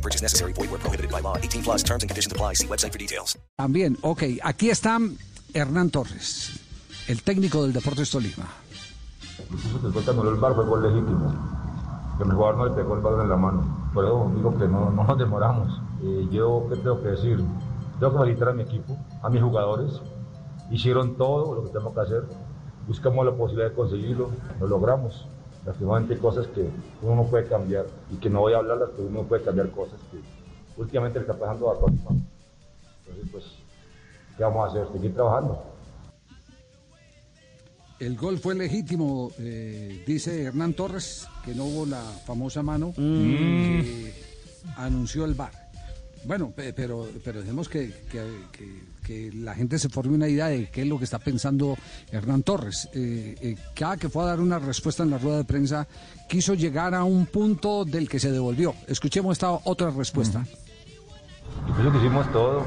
No purchase necessary. Void where prohibited by law. 18 plus terms and conditions apply. See website for details. También, ok, aquí está Hernán Torres, el técnico del Deportes Tolima. Después que anuló el bar fue gol legítimo. Que mi jugador no le pegó el balón en la mano. Por eso digo que no, no nos demoramos. Eh, yo, ¿qué tengo que decir? Tengo que felicitar a mi equipo, a mis jugadores. Hicieron todo lo que tenemos que hacer. Buscamos la posibilidad de conseguirlo. Lo logramos. Lastimosamente hay cosas que uno no puede cambiar y que no voy a hablarlas, pero uno puede cambiar cosas que últimamente le está pasando a todos. Entonces, pues, ¿qué vamos a hacer? Seguir trabajando. El gol fue legítimo, eh, dice Hernán Torres, que no hubo la famosa mano que anunció el VAR. Bueno, pe- pero, pero dejemos que- que la gente se forme una idea de qué es lo que está pensando Hernán Torres. Eh, eh, cada que fue a dar una respuesta en la rueda de prensa, quiso llegar a un punto del que se devolvió. Escuchemos esta otra respuesta. Yo pienso que hicimos todo.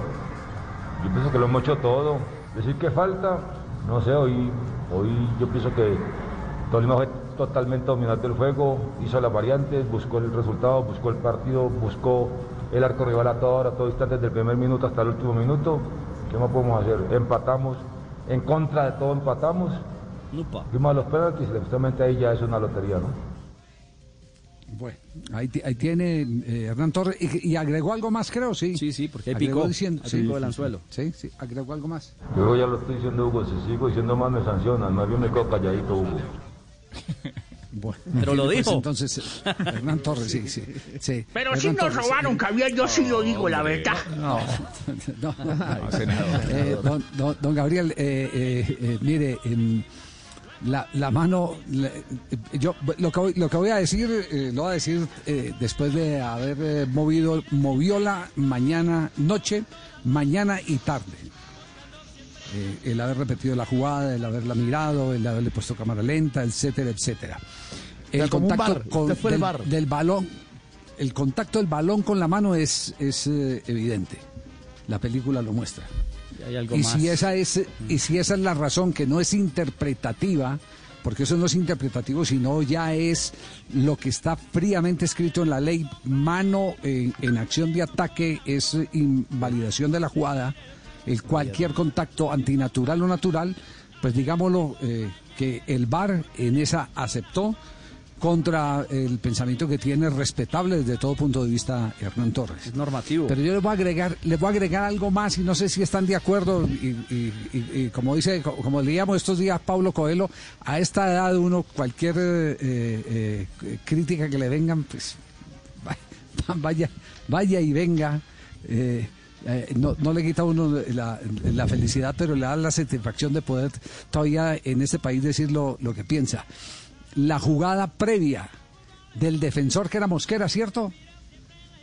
Yo pienso que lo hemos hecho todo. Decir que falta, no sé, hoy, hoy yo pienso que Tolima fue totalmente dominante del juego, hizo las variantes, buscó el resultado, buscó el partido, buscó el arco rival a toda hora, a todo instante, desde el primer minuto hasta el último minuto. ¿Qué más podemos hacer? Empatamos, en contra de todo empatamos. Fuimos a los penaltis, justamente ahí ya es una lotería, ¿no? Bueno, ahí, ti- ahí tiene eh, Hernán Torres. Y, y agregó algo más, creo, sí. Sí, sí, porque ahí picó, diciendo- ahí sí, picó el sí, anzuelo. Sí, sí, agregó algo más. Yo ya lo estoy diciendo, Hugo, si sigo diciendo más me sancionan, más bien me quedo calladito, Hugo. Bueno, Pero lo pues dijo. entonces, Hernán Torres, sí, sí. sí. Pero si nos Torres, robaron, Javier, yo sí lo digo, la verdad. No, no. Eh, don, don- don Gabriel, eh, eh, eh, mire, em, la, la mano, la- yo lo que, voy, lo que voy a decir, eh, lo voy a decir eh, después de haber eh, movido, movió la mañana, noche, mañana y tarde. Eh, el haber repetido la jugada, el haberla mirado, el haberle puesto cámara lenta, etcétera, etcétera. El sea, contacto bar, con- el del, bar. del balón, el contacto del balón con la mano es, es eh, evidente. La película lo muestra. Y hay algo Y más. si esa es y si esa es la razón que no es interpretativa, porque eso no es interpretativo, sino ya es lo que está fríamente escrito en la ley, mano en, en acción de ataque es invalidación de la jugada, el cualquier contacto antinatural o natural, pues digámoslo eh, que el VAR en esa aceptó contra el pensamiento que tiene respetable desde todo punto de vista Hernán Torres. Es normativo. Pero yo les voy a agregar, les voy a agregar algo más y no sé si están de acuerdo y, y- y- y como dice, co- como leíamos estos días Pablo Coelho, a esta edad uno cualquier eh, eh, crítica que le vengan, pues va- vaya, vaya y venga. eh, eh, no, no le quita a uno la, la felicidad, pero le da la satisfacción de poder todavía en este país decir lo, lo que piensa. La jugada previa del defensor que era Mosquera, ¿cierto?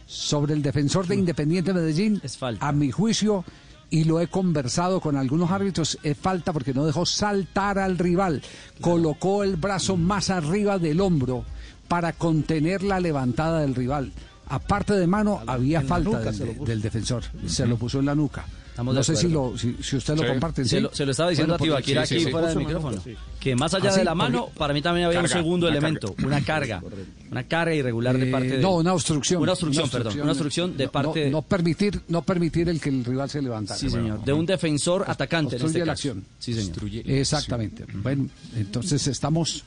sobre el defensor de Independiente Medellín, Es falta. a mi juicio, y lo he conversado con algunos árbitros, es falta porque no dejó saltar al rival, colocó el brazo más arriba del hombro para contener la levantada del rival. Aparte de mano, había falta nuca del, defensor, se lo puso en la nuca. Estamos no sé si, lo, si, si usted lo comparte. Se ¿sí? lo, se lo estaba diciendo Bueno, a Tibaquira aquí sí, sí, fuera sí. del micrófono. Que más allá ¿Ah, sí? de la mano, para mí también había un segundo una elemento, una carga. Una carga irregular de Eh, parte de. no, una obstrucción. Una obstrucción, perdón. Una obstrucción de No, parte. No, no permitir, no permitir el que el rival se levantara. sí, señor. De un defensor atacante en obstruye este la caso. acción. Sí, señor. Exactamente. Bueno, entonces estamos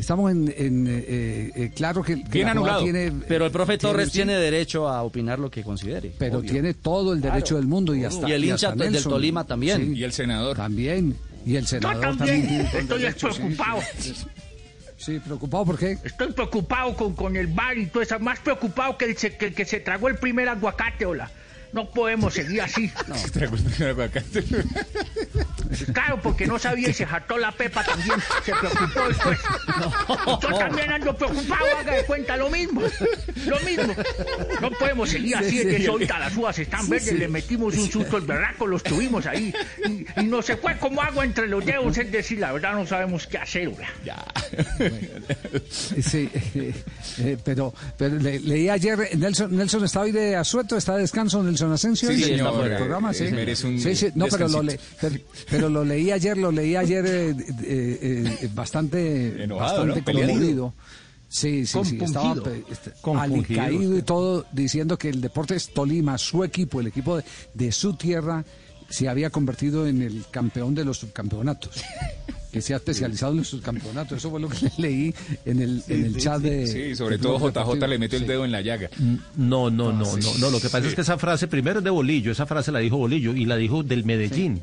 estamos en, en, eh, eh, claro que, que Bien anulado. tiene Pero el profe Torres sí, tiene derecho a opinar lo que considere. pero obvio. tiene todo el derecho del mundo y hasta Y el hasta hincha del Nelson. Tolima también. Y el senador. también y el Yo senador también tiene todo el estoy derecho, preocupado. Sí, Sí, preocupado por qué? Estoy preocupado con, con el bar y todo eso. Más preocupado que el, se- que, que se tragó el primer aguacate, hola. No podemos seguir así. Claro, porque no sabía y se jató la pepa también. Se preocupó después. Yo también ando preocupado, haga de cuenta lo mismo. Lo mismo. No podemos seguir así, Sí, de sí. solta, las uvas están verdes, le metimos un susto al berraco, los tuvimos ahí. Y, y no se fue como agua entre los dedos, es decir, la verdad no sabemos qué hacer, oiga. Sí, eh, eh, pero, pero le- leí ayer, Nelson, Nelson está hoy de asueto, está de descanso, Nelson Asensio. Sí, hoy, señor, en el programa, eh, sí. merece un Sí, sí, no, pero lo, le- pero, pero lo leí ayer, lo leí ayer eh, eh, eh, bastante, Enojado, ¿no? bastante Peleado. conmovido. Sí, sí, sí, estaba este, alicaído y todo, diciendo que el Deportes Tolima, su equipo, el equipo de, de su tierra, se había convertido en el campeón de los subcampeonatos. Que se ha especializado en los subcampeonatos. Eso fue lo que leí en el, en el chat de. Sí, sobre de todo JJ Deportivo. le metió el Sí. dedo en la llaga. No, no, no, no, no. Lo que pasa es que esa frase primero es de Bolillo. Esa frase la dijo Bolillo y la dijo del Medellín.